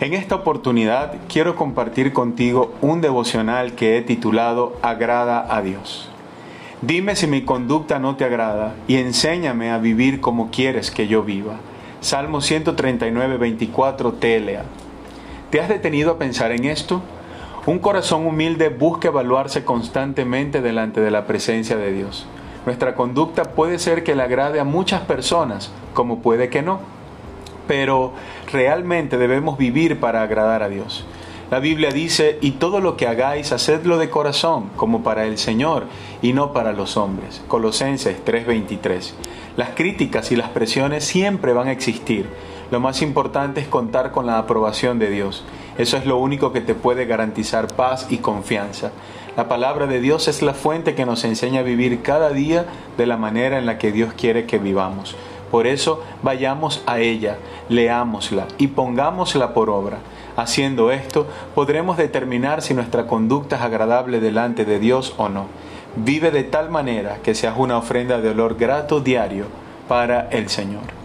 En esta oportunidad quiero compartir contigo un devocional que he titulado Agrada a Dios. Dime si mi conducta no te agrada y enséñame a vivir como quieres que yo viva. Salmo 139, 24 TLA. ¿Te has detenido a pensar en esto? Un corazón humilde busca evaluarse constantemente delante de la presencia de Dios. Nuestra conducta puede ser que le agrade a muchas personas, como puede que no pero realmente debemos vivir para agradar a Dios. La Biblia dice, y todo lo que hagáis, hacedlo de corazón, como para el Señor, y no para los hombres. Colosenses 3:23. Las críticas y las presiones siempre van a existir. Lo más importante es contar con la aprobación de Dios. Eso es lo único que te puede garantizar paz y confianza. La palabra de Dios es la fuente que nos enseña a vivir cada día de la manera en la que Dios quiere que vivamos. Por eso vayamos a ella, leámosla y pongámosla por obra. Haciendo esto, podremos determinar si nuestra conducta es agradable delante de Dios o no. Vive de tal manera que seas una ofrenda de olor grato diario para el Señor.